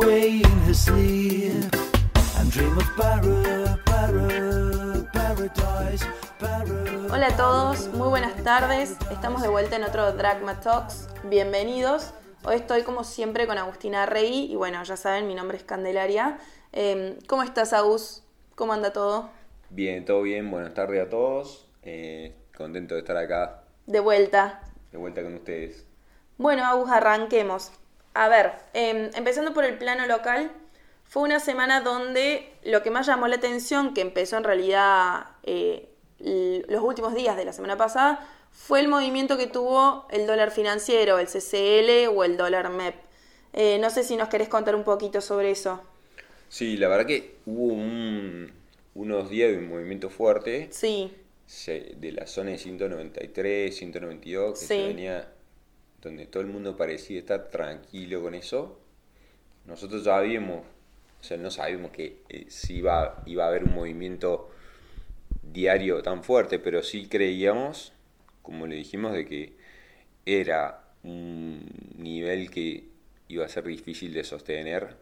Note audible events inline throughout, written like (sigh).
ran away in her sleep and dream of para, para, paradise, para. Hola a todos, muy buenas tardes. Estamos de vuelta en otro Dragma Talks. Bienvenidos. Hoy estoy como siempre con Agustina Rey y bueno, ya saben, mi nombre es Candelaria. Eh, ¿Cómo estás, Agus? ¿Cómo anda todo? Bien, todo bien, buenas tardes a todos. Eh, contento de estar acá De vuelta. de vuelta con ustedes. Bueno, Agus, arranquemos. A ver, eh, empezando por el plano local, fue una semana donde lo que más llamó la atención, que empezó en realidad eh, los últimos días de la semana pasada, fue el movimiento que tuvo el dólar financiero, el CCL o el dólar MEP. Eh, no sé si nos querés contar un poquito sobre eso. Sí, la verdad que hubo un- unos días de un movimiento fuerte Sí, se- de la zona de 193, 192, que Sí. se venía, donde todo el mundo parecía estar tranquilo con eso. Nosotros ya habíamos, o sea, no sabíamos que eh, si iba, iba a haber un movimiento diario tan fuerte, pero sí creíamos, como le dijimos, de que era un nivel que iba a ser difícil de sostener,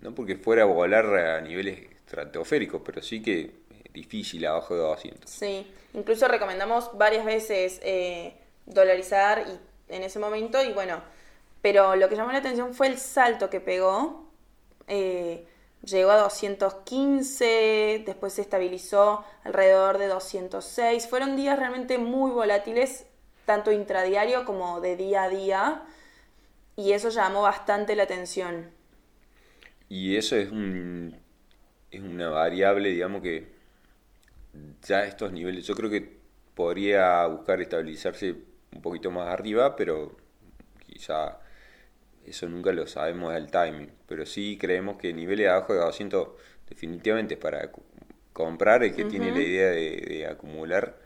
no porque fuera a volar a niveles estratosféricos, pero sí que difícil abajo de 200. sí. Incluso recomendamos varias veces eh, dolarizar y, en ese momento y bueno, pero lo que llamó la atención fue el salto que pegó. Eh, llegó a 215, después se estabilizó alrededor de 206. Fueron días realmente muy volátiles, tanto intradiario como de día a día, y eso llamó bastante la atención. Y eso es un es una variable, digamos que ya estos niveles, yo creo que podría buscar estabilizarse un poquito más arriba, pero quizá eso nunca lo sabemos del timing. Pero sí creemos que niveles abajo de 200 definitivamente es para comprar el que tiene la idea de, de acumular.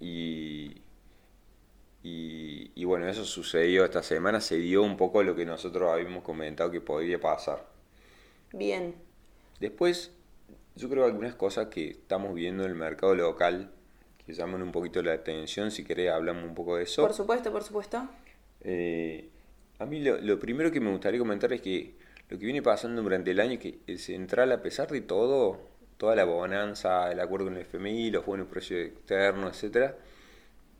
Y, y, y bueno, eso sucedió esta semana, se dio un poco lo que nosotros habíamos comentado que podría pasar. Bien, Después, yo creo que algunas cosas que estamos viendo en el mercado local que llaman un poquito la atención, si querés hablamos un poco de eso. por supuesto, por supuesto. Eh, a mí lo, lo primero que me gustaría comentar es que lo que viene pasando durante el año es que el central, a pesar de todo, toda la bonanza, el acuerdo con el FMI, los buenos precios externos, etcétera,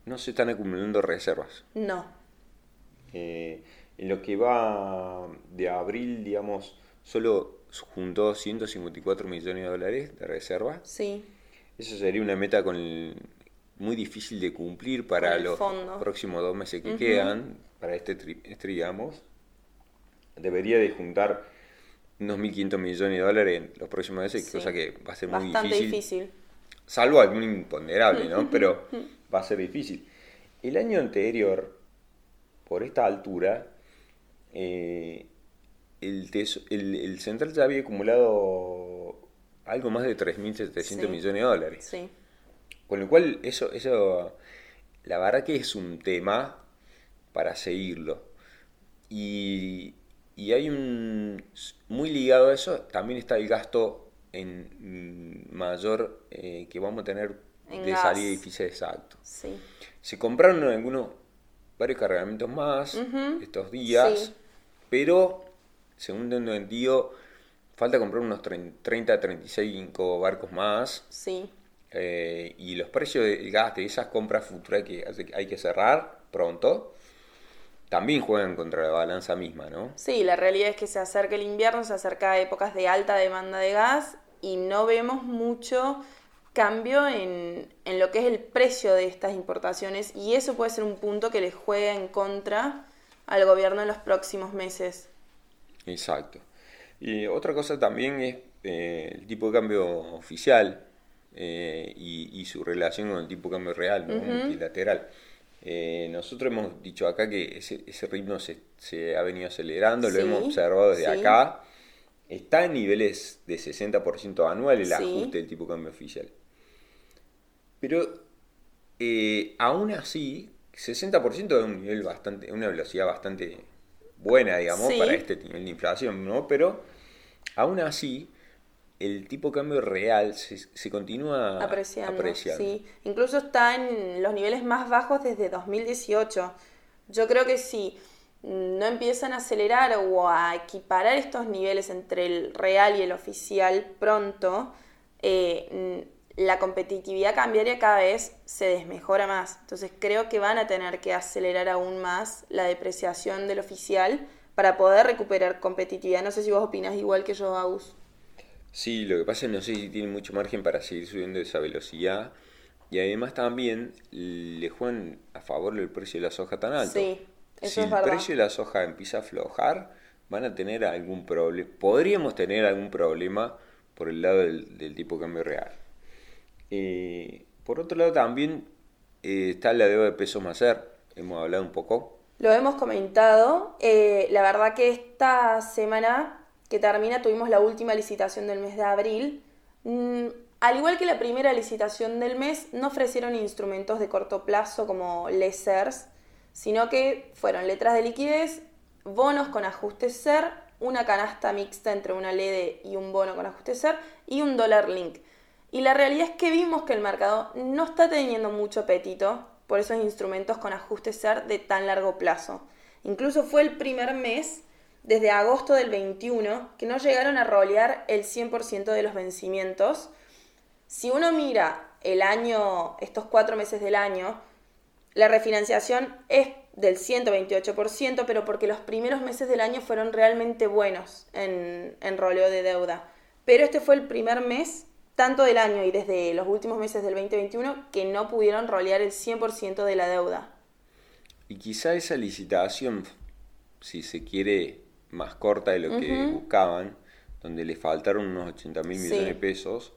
no se están acumulando reservas. No, Eh, en lo que va de abril, digamos, solo juntó 154 millones de dólares de reserva. sí, Eso sería una meta con el- muy difícil de cumplir para los fondo. próximos dos meses que quedan, para este trimestre, digamos. Debería de juntar unos 1.500 millones de dólares en los próximos meses, Sí. cosa que va a ser muy difícil. difícil. Salvo algún imponderable, ¿no? (laughs) Pero va a ser difícil. El año anterior, por esta altura, eh, el, el, el central ya había acumulado algo más de 3.700 Sí. millones de dólares. Sí, Con lo cual, eso, eso, la verdad que es un tema para seguirlo. Y, y hay un, muy ligado a eso, también está el gasto en mayor eh, que vamos a tener En de gas. salida de edificios exacto. sí. Se compraron algunos, varios cargamentos más estos días, sí. pero según tengo entendido, falta comprar unos 30 a 35 barcos más. Sí, Eh, y los precios del gas de esas compras futuras que hay que cerrar pronto también juegan contra la balanza misma, ¿no? sí, la realidad es que se acerca el invierno, se acerca épocas de alta demanda de gas y no vemos mucho cambio en, en lo que es el precio de estas importaciones y eso puede ser un punto que les juega en contra al gobierno en los próximos meses. Exacto. Y otra cosa también es eh, el tipo de cambio oficial eh, y, y su relación con el tipo de cambio real, ¿no? multilateral. Eh, nosotros hemos dicho acá que ese, ese ritmo se, se ha venido acelerando, lo hemos observado desde sí. acá. Está en niveles de 60% anual el Sí. ajuste del tipo de cambio oficial. Pero eh, aún así, 60% es un nivel bastante, una velocidad bastante buena, digamos, para este nivel de inflación, ¿no? Pero aún así, el tipo de cambio real se, se continúa apreciando, apreciando. sí. Incluso está en los niveles más bajos desde 2018. Yo creo que sí. no empiezan a acelerar o a equiparar estos niveles entre el real y el oficial pronto, eh, la competitividad cambiaria cada vez se desmejora más. Entonces creo que van a tener que acelerar aún más la depreciación del oficial para poder recuperar competitividad. No sé si vos opinas igual que yo, Agus. Sí, lo que pasa es que no sé si tiene mucho margen para seguir subiendo esa velocidad. Y además también le juegan a favor el precio de la soja tan alto. Sí, eso si es el verdad. precio de la soja empieza a aflojar, van a tener algún problema. Podríamos tener algún problema por el lado del, del tipo de cambio real. Eh, por otro lado también eh, está la deuda de pesos Macer. Hemos hablado un poco. Lo hemos comentado. eh, la verdad que esta semana que termina tuvimos la última licitación del mes de abril. Mm, al igual que la primera licitación del mes, no ofrecieron instrumentos de corto plazo como lessers, sino que fueron letras de liquidez, bonos con ajuste SER, una canasta mixta entre una LED y un bono con ajuste SER y un dólar link. Y la realidad es que vimos que el mercado no está teniendo mucho apetito por esos instrumentos con ajuste SER de tan largo plazo. Incluso fue el primer mes, desde agosto del 21, que no llegaron a rolear el 100% de los vencimientos. Si uno mira el año, estos cuatro meses del año, la refinanciación es del 128%, pero porque los primeros meses del año fueron realmente buenos en, en roleo de deuda. Pero este fue el primer mes, tanto del año y desde los últimos meses del 2021, que no pudieron rolear el 100% de la deuda. Y quizá esa licitación, si se quiere, más corta de lo que buscaban, donde le faltaron unos 80 mil millones Sí. de pesos,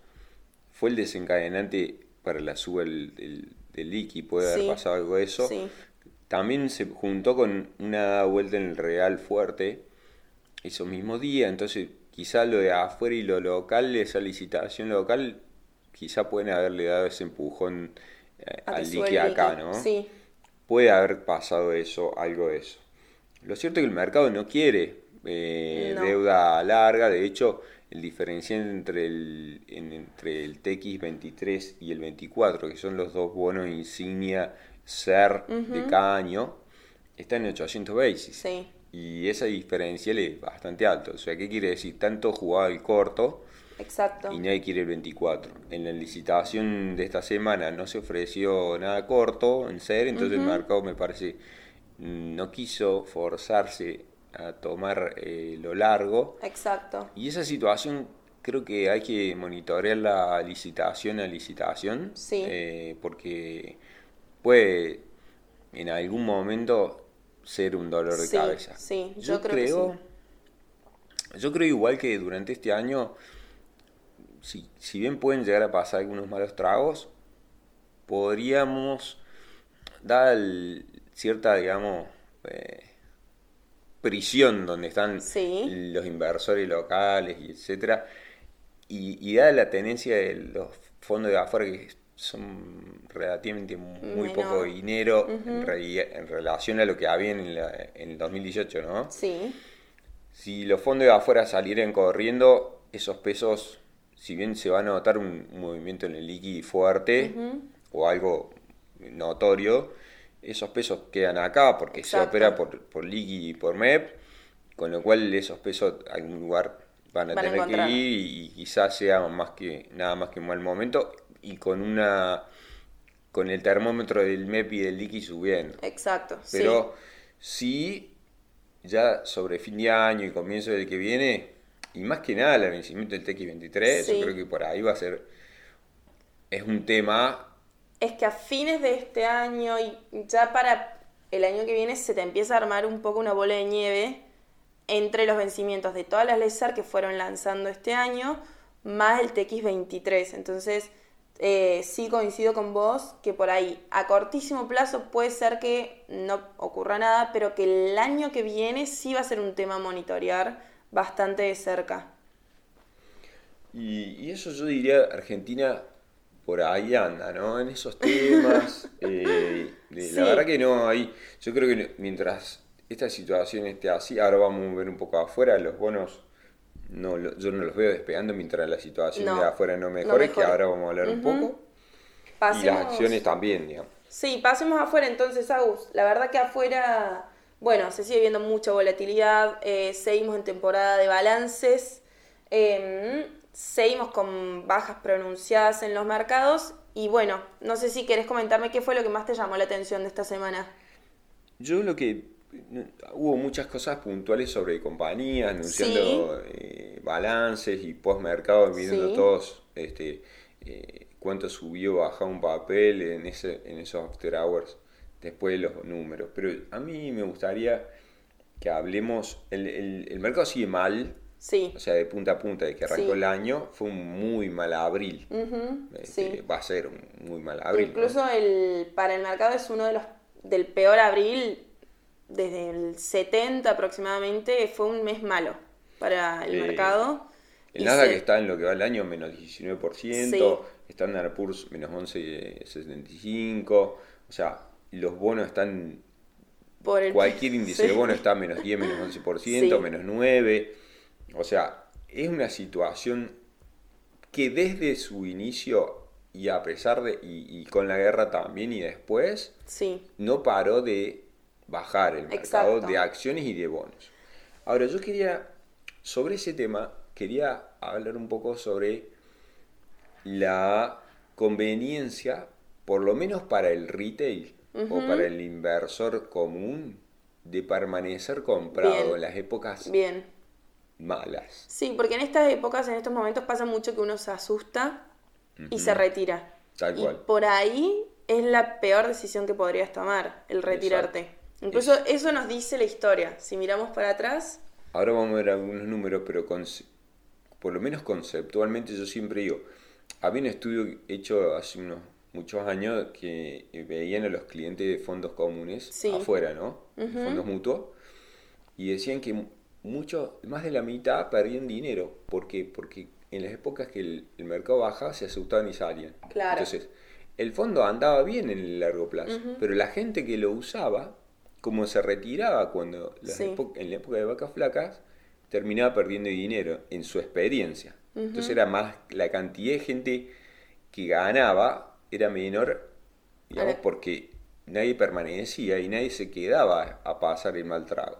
fue el desencadenante para la suba del, del, del puede haber pasado algo de eso. Sí. También se juntó con una vuelta en el Real fuerte esos mismos días, entonces quizá lo de afuera y lo local, esa licitación local, quizá pueden haberle dado ese empujón eh, al liqui acá. ¿no? Sí, puede haber pasado eso, algo de eso. Lo cierto es que el mercado no quiere eh, No. deuda larga, de hecho, el diferencial entre el, en- entre el TX23 y el 24, que son los dos bonos insignia SER de cada año, está en 800 basis. sí. Y ese diferencial es bastante alto. O sea, ¿qué quiere decir? Tanto jugaba el corto Exacto. y nadie quiere el 24. En la licitación de esta semana no se ofreció nada corto en ser, entonces el mercado me parece no quiso forzarse a tomar eh, lo largo. Exacto. Y esa situación creo que hay que monitorear la licitación a licitación, Sí. eh, porque puede en algún momento ser un dolor de Sí, cabeza. sí, yo creo que Yo creo igual que durante este año, si, si bien pueden llegar a pasar algunos malos tragos, podríamos dar cierta, digamos, eh, prisión donde están Sí. los inversores locales y etcétera. Y, y dada la tenencia de los fondos de afuera que son relativamente muy Menor. poco dinero en, relación a lo que había en, la- en el 2018, ¿no? Sí. Si los fondos de afuera salieran corriendo, esos pesos, si bien se va a notar un, un movimiento en el liqui fuerte o algo notorio, esos pesos quedan acá porque se opera por, por liqui y por MEP, con lo cual esos pesos a algún lugar van a Van a tener que ir y, quizás sea más que nada más que un mal momento y con una con el termómetro del MEP y del liqui subiendo. Exacto. Pero sí, ya sobre fin de año y comienzo del que viene, y más que nada el vencimiento del TX23, Sí. yo creo que por ahí va a ser. Es un tema. Es que a fines de este año y ya para el año que viene se te empieza a armar un poco una bola de nieve entre los vencimientos de todas las LESAR que fueron lanzando este año, más el TX23. Entonces, eh, sí coincido con vos que por ahí a cortísimo plazo puede ser que no ocurra nada, pero que el año que viene sí va a ser un tema a monitorear bastante de cerca. Y, y eso yo diría, Argentina por ahí anda, ¿no? En esos temas. (laughs) eh, Sí. La verdad que no hay. Yo creo que mientras esta situación esté así, ahora vamos a ver un poco afuera, los bonos. No, yo no los veo despegando mientras la situación No, de afuera no no mejore, que ahora vamos a hablar un poco. Y las acciones también, digamos. Sí, pasemos afuera entonces, Agus. La verdad que afuera bueno, se sigue viendo mucha volatilidad, eh, seguimos en temporada de balances, em, seguimos con bajas pronunciadas en los mercados y bueno, no sé si querés comentarme qué fue lo que más te llamó la atención de esta semana. Yo lo que hubo muchas cosas puntuales sobre compañías, anunciando eh, balances y postmercado, viendo todos este, eh, cuánto subió, bajó un papel en, ese, en esos after hours, después de los números. Pero a mí me gustaría que hablemos, el, el, mercado sigue mal, Sí. O sea, de punta a punta, de que arrancó el año, fue un muy mal abril. Este, va a ser un muy mal abril. Incluso el, para el mercado es uno de los del peor abril desde el 70 aproximadamente. Fue un mes malo para el mercado. El nada que está en lo que va el año menos 19%, Standard Poor's menos 11,75%, o sea, los bonos están... Por cualquier (laughs) índice de bono está menos 10, menos 11%, menos 9%. O sea, es una situación que desde su inicio y a pesar de, y, con la guerra también y después, no paró de bajar el mercado de acciones y de bonos. Ahora, yo quería, sobre ese tema, quería hablar un poco sobre la conveniencia, por lo menos para el retail o para el inversor común, de permanecer comprado en las épocas Bien malas. Sí, porque en estas épocas, en estos momentos pasa mucho que uno se asusta y se retira. Tal y cual. por ahí es la peor decisión que podrías tomar, el retirarte. Incluso eso nos dice la historia. Si miramos para atrás... Ahora vamos a ver algunos números, pero por lo menos conceptualmente yo siempre digo, había un estudio hecho hace unos muchos años que veían a los clientes de fondos comunes afuera, ¿no? Fondos mutuos, y decían que mucho, más de la mitad perdían dinero. ¿Por qué? Porque en las épocas que el, mercado baja se asustaban y salían. Entonces, el fondo andaba bien en el largo plazo, pero la gente que lo usaba, como se retiraba cuando en la época de vacas flacas, terminaba perdiendo dinero en su experiencia. Entonces era más, la cantidad de gente que ganaba era menor, digamos, porque nadie permanecía y nadie se quedaba a pasar el mal trago.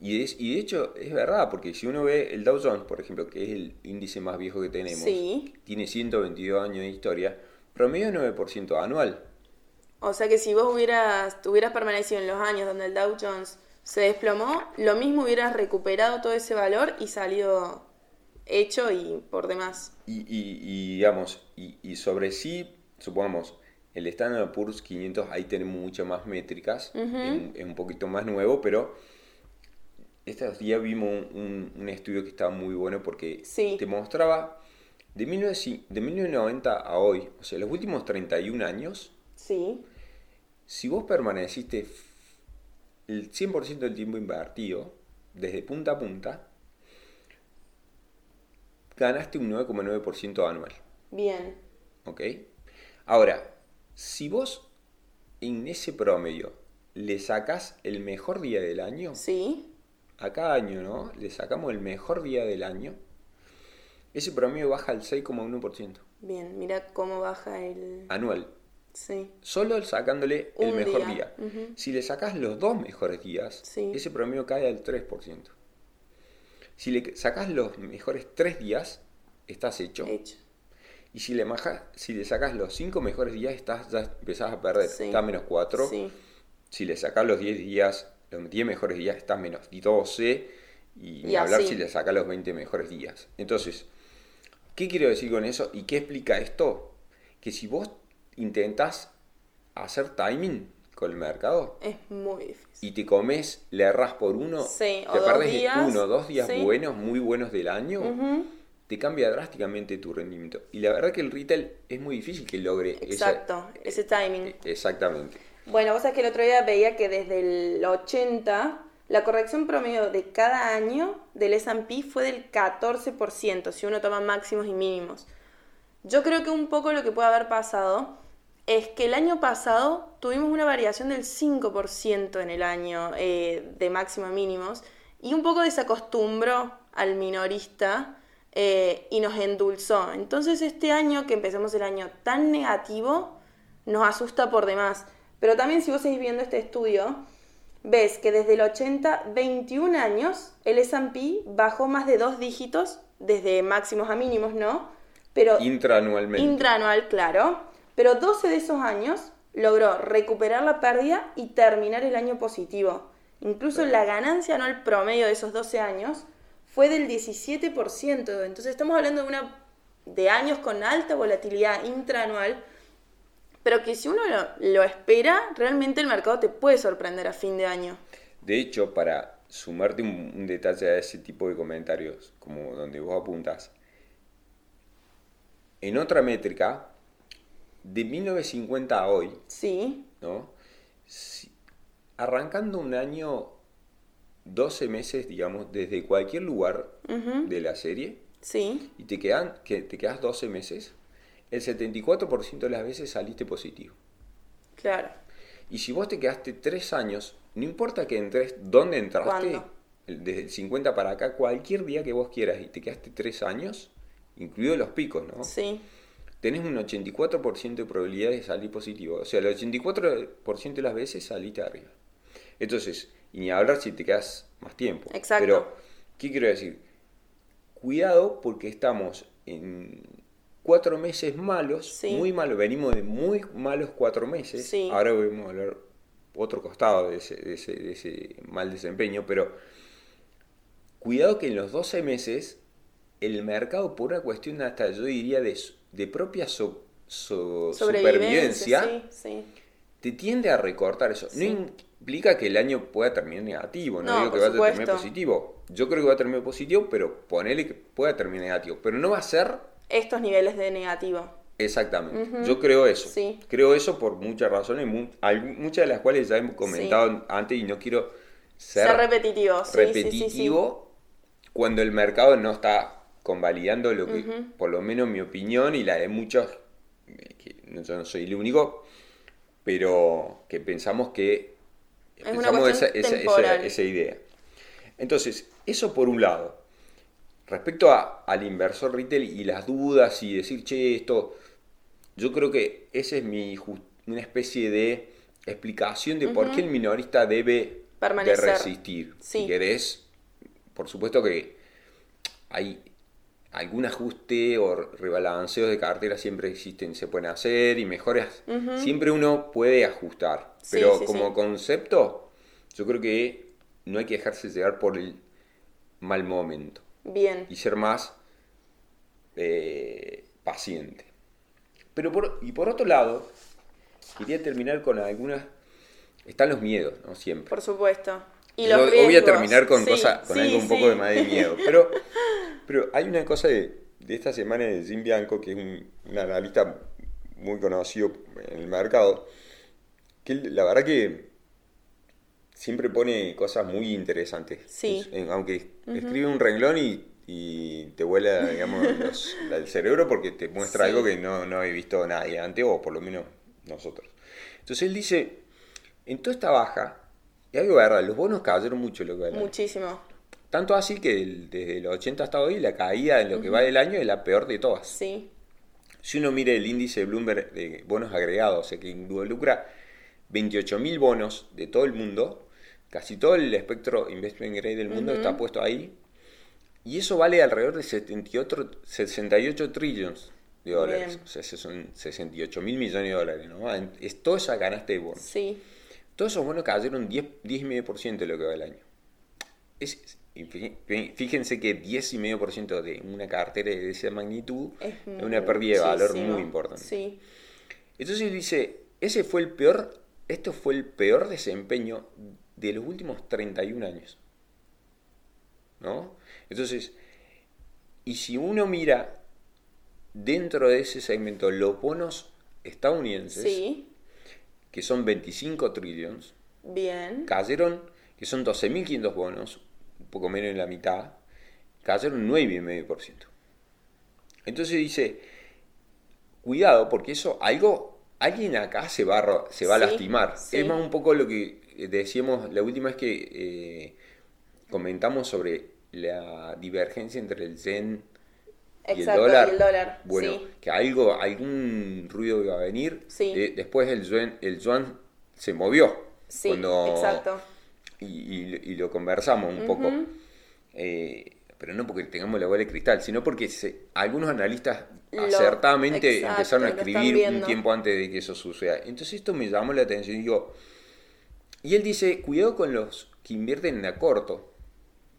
Y, es, y de hecho es verdad, porque si uno ve el Dow Jones, por ejemplo, que es el índice más viejo que tenemos, tiene 122 años de historia, promedio 9% anual. O sea que si vos hubieras, hubieras permanecido en los años donde el Dow Jones se desplomó, lo mismo hubieras recuperado todo ese valor y salido hecho y por demás. Y, y, digamos, y, sobre sí, supongamos, el Standard Poor's 500 ahí tiene muchas más métricas, es un poquito más nuevo, pero estos días vimos un, estudio que estaba muy bueno porque te mostraba de, 1990 a hoy, o sea, los últimos 31 años, sí. si vos permaneciste el 100% del tiempo invertido, desde punta a punta, ganaste un 9,9% anual. Bien. ¿Ok? Ahora, si vos en ese promedio le sacas el mejor día del año, sí a cada año, ¿no? Le sacamos el mejor día del año, ese promedio baja al 6,1%. Bien, mira cómo baja el... Anual. Sí. Solo sacándole el mejor día. Si le sacas los dos mejores días, ese promedio cae al 3%. Si le sacas los mejores tres días, estás hecho. Hecho. Y si le, si le sacas los cinco mejores días, estás, ya empezás a perder. Está a menos 4. Si le sacas los 10 días, los 10 mejores días estás menos 12 y, hablar si le saca los 20 mejores días. Entonces, ¿qué quiero decir con eso y qué explica esto? Que si vos intentas hacer timing con el mercado es muy difícil. y te comes, le erras por uno, te perdés uno o dos días buenos, muy buenos del año, te cambia drásticamente tu rendimiento. Y la verdad que el retail es muy difícil que logre Exacto, ese timing. Exactamente. Bueno, vos sabés que el otro día veía que desde el 80 la corrección promedio de cada año del S&P fue del 14%, si uno toma máximos y mínimos. Yo creo que un poco lo que puede haber pasado es que el año pasado tuvimos una variación del 5% en el año eh, de máximos y mínimos y un poco desacostumbró al minorista eh, y nos endulzó. Entonces este año, que empezamos el año tan negativo, nos asusta por demás. Pero también si vos seguís viendo este estudio, ves que desde el 80, 21 años, el S&P bajó más de dos dígitos, desde máximos a mínimos, ¿no? Pero Intraanualmente. intraanual, claro. Pero 12 de esos años logró recuperar la pérdida y terminar el año positivo. Incluso la ganancia anual promedio de esos 12 años fue del 17%. Entonces estamos hablando de, una, de años con alta volatilidad intraanual, pero que si uno lo, lo espera, realmente el mercado te puede sorprender a fin de año. De hecho, para sumarte un, un detalle a ese tipo de comentarios, como donde vos apuntas, en otra métrica, de 1950 a hoy, Sí, ¿no? Si- arrancando un año, 12 meses, digamos, desde cualquier lugar de la serie, sí, y te, quedan, que te quedas 12 meses, el 74% de las veces saliste positivo. claro. Y si vos te quedaste 3 años, no importa que entres, ¿dónde entraste? Desde el 50 para acá, cualquier día que vos quieras y te quedaste 3 años, incluidos los picos, ¿no? Sí, tenés un 84% de probabilidad de salir positivo. O sea, el 84% de las veces saliste arriba. Entonces, y ni hablar si te quedas más tiempo. Exacto. Pero, ¿qué quiero decir? Cuidado porque estamos en cuatro meses malos, Sí. muy malos, venimos de muy malos cuatro meses. Sí. Ahora vamos a hablar otro costado de ese, de ese, de ese mal desempeño, pero cuidado que en los 12 meses el mercado por una cuestión hasta yo diría de, propia so- so- supervivencia Sí, te tiende a recortar eso. No implica que el año pueda terminar negativo, no, No, digo que vaya a terminar positivo. Yo creo que va a terminar positivo, pero ponele que pueda terminar negativo. Pero no va a ser Estos niveles de negativo. exactamente. Yo creo eso. Sí. Creo eso por muchas razones, mu- algu- muchas de las cuales ya hemos comentado antes y no quiero ser, Ser, repetitivo. Sí, repetitivo cuando el mercado no está convalidando lo que, por lo menos mi opinión y la de muchos, eh, que yo no soy el único, pero que pensamos que Es una pensamos esa, cuestión esa- esa- temporal. esa idea. Entonces, eso por un lado. Respecto a- al inversor retail y las dudas y decir, che, esto, yo creo que esa es mi una especie de explicación de por qué el minorista debe de resistir. Sí. Si querés, por supuesto que hay algún ajuste o rebalanceos de cartera siempre existen, se pueden hacer y mejoras. Siempre uno puede ajustar. Sí, Pero sí, como concepto, yo creo que no hay que dejarse llevar por el mal momento Bien. y ser más eh, paciente. Pero por, y por otro lado, quería terminar con algunas... Están los miedos, ¿no? Siempre. Por supuesto. Y Yo los voy a terminar con, Sí, cosa, con sí, algo un poco de más de miedo. Pero, (laughs) pero hay una cosa de, de esta semana de Jim Bianco, que es un, un analista muy conocido en el mercado, que la verdad que siempre pone cosas muy interesantes. Sí. Es- aunque escribe un renglón y, y te vuela, digamos, (laughs) los- el cerebro porque te muestra Sí. algo que no, no he visto nadie antes, o por lo menos nosotros. Entonces él dice, en toda esta baja, y algo de verdad, los bonos cayeron mucho lo que. Muchísimo. Tanto así que el- desde los 80 hasta hoy la caída en lo que va del año es la peor de todas. Sí. Si uno mira el índice Bloomberg de bonos agregados, o sea que involucra 28.000 bonos de todo el mundo, casi todo el espectro investment grade del mundo está puesto ahí, y eso vale alrededor de 78, 68 trillones de dólares, Bien. o sea, son 68 mil millones de dólares, ¿no? Es toda esa canasta de bonos. Sí. Todos esos bonos cayeron 10, 10,5% de lo que va del año. Es, fíjense que 10,5% de una cartera de esa magnitud es, una pérdida de valor muy importante. Sí. Entonces dice, ese fue el peor, esto fue el peor desempeño de los últimos 31 años. ¿No? Entonces, y si uno mira dentro de ese segmento los bonos estadounidenses, Sí. que son 25 trillones, Bien. cayeron, que son 12.500 bonos, un poco menos de la mitad, cayeron 9,5%. Entonces dice, cuidado, porque eso, algo, alguien acá se va a, se va a lastimar. sí. Es más un poco lo que decíamos la última vez que eh, comentamos sobre la divergencia entre el yen y el dólar. y el dólar, Bueno, sí. que algo, algún ruido iba a venir. Sí. Eh, después el yuan, el yuan se movió. Sí, cuando, exacto. y, y- y lo conversamos un poco. Eh, pero no porque tengamos la bola de cristal, sino porque se- algunos analistas Lo- acertadamente exacto, empezaron a escribir un tiempo antes de que eso suceda. Entonces esto me llamó la atención y digo, y él dice, cuidado con los que invierten en a corto,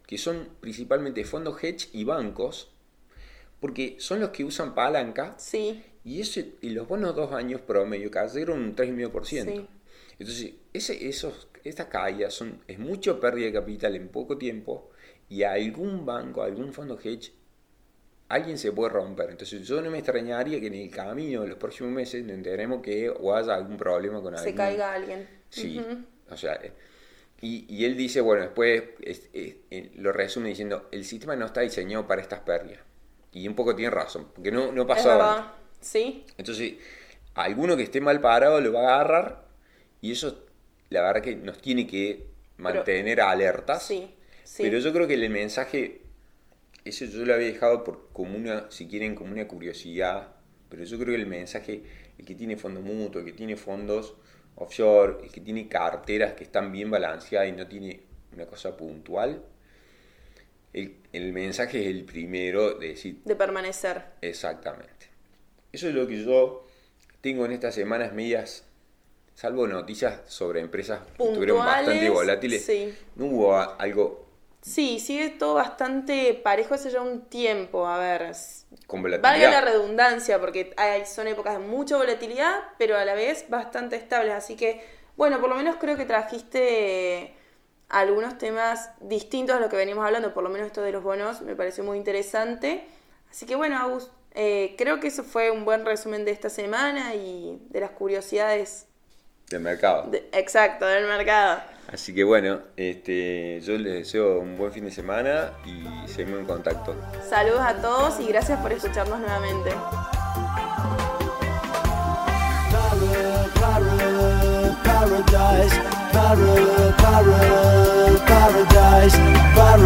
que son principalmente fondos hedge y bancos, porque son los que usan palanca Sí, y, ese, y los bonos dos años promedio cayeron un 3,5%. Sí. Entonces, ese, esos, estas caídas son, es mucho pérdida de capital en poco tiempo y a algún banco, a algún fondo hedge, alguien se puede romper. Entonces, yo no me extrañaría que en el camino de los próximos meses enteremos que o haya algún problema con se algún... caiga alguien. Sí. O sea, eh, y, y él dice, bueno, después es- es- eh, lo resume diciendo, el sistema no está diseñado para estas pérdidas. Y un poco tiene razón, porque no, no pasaba. Sí, Entonces, alguno que esté mal parado lo va a agarrar y eso, la verdad que nos tiene que mantener alertas. sí, sí. Pero yo creo que el mensaje, eso yo lo había dejado por como una, si quieren, como una curiosidad, pero yo creo que el mensaje, el que tiene fondo mutuo, el que tiene fondos offshore, el que tiene carteras que están bien balanceadas y no tiene una cosa puntual, el, el mensaje es el primero de decir, de permanecer. Exactamente. Eso es lo que yo tengo en estas semanas medias, salvo noticias sobre empresas que estuvieron Puntuales, bastante volátiles. sí. No hubo algo Sí, sigue todo bastante parejo hace ya un tiempo. A ver, con volatilidad. valga la redundancia, porque hay, son épocas de mucha volatilidad, pero a la vez bastante estables. Así que, bueno, por lo menos creo que trajiste algunos temas distintos a lo que venimos hablando, por lo menos esto de los bonos me pareció muy interesante. Así que, bueno, Agus, eh, creo que eso fue un buen resumen de esta semana y de las curiosidades, del mercado. de- exacto, del mercado. Así que bueno, este, yo les deseo un buen fin de semana y seguimos en contacto. Saludos a todos y gracias por escucharnos nuevamente. Para,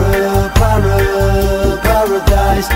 para, paradise.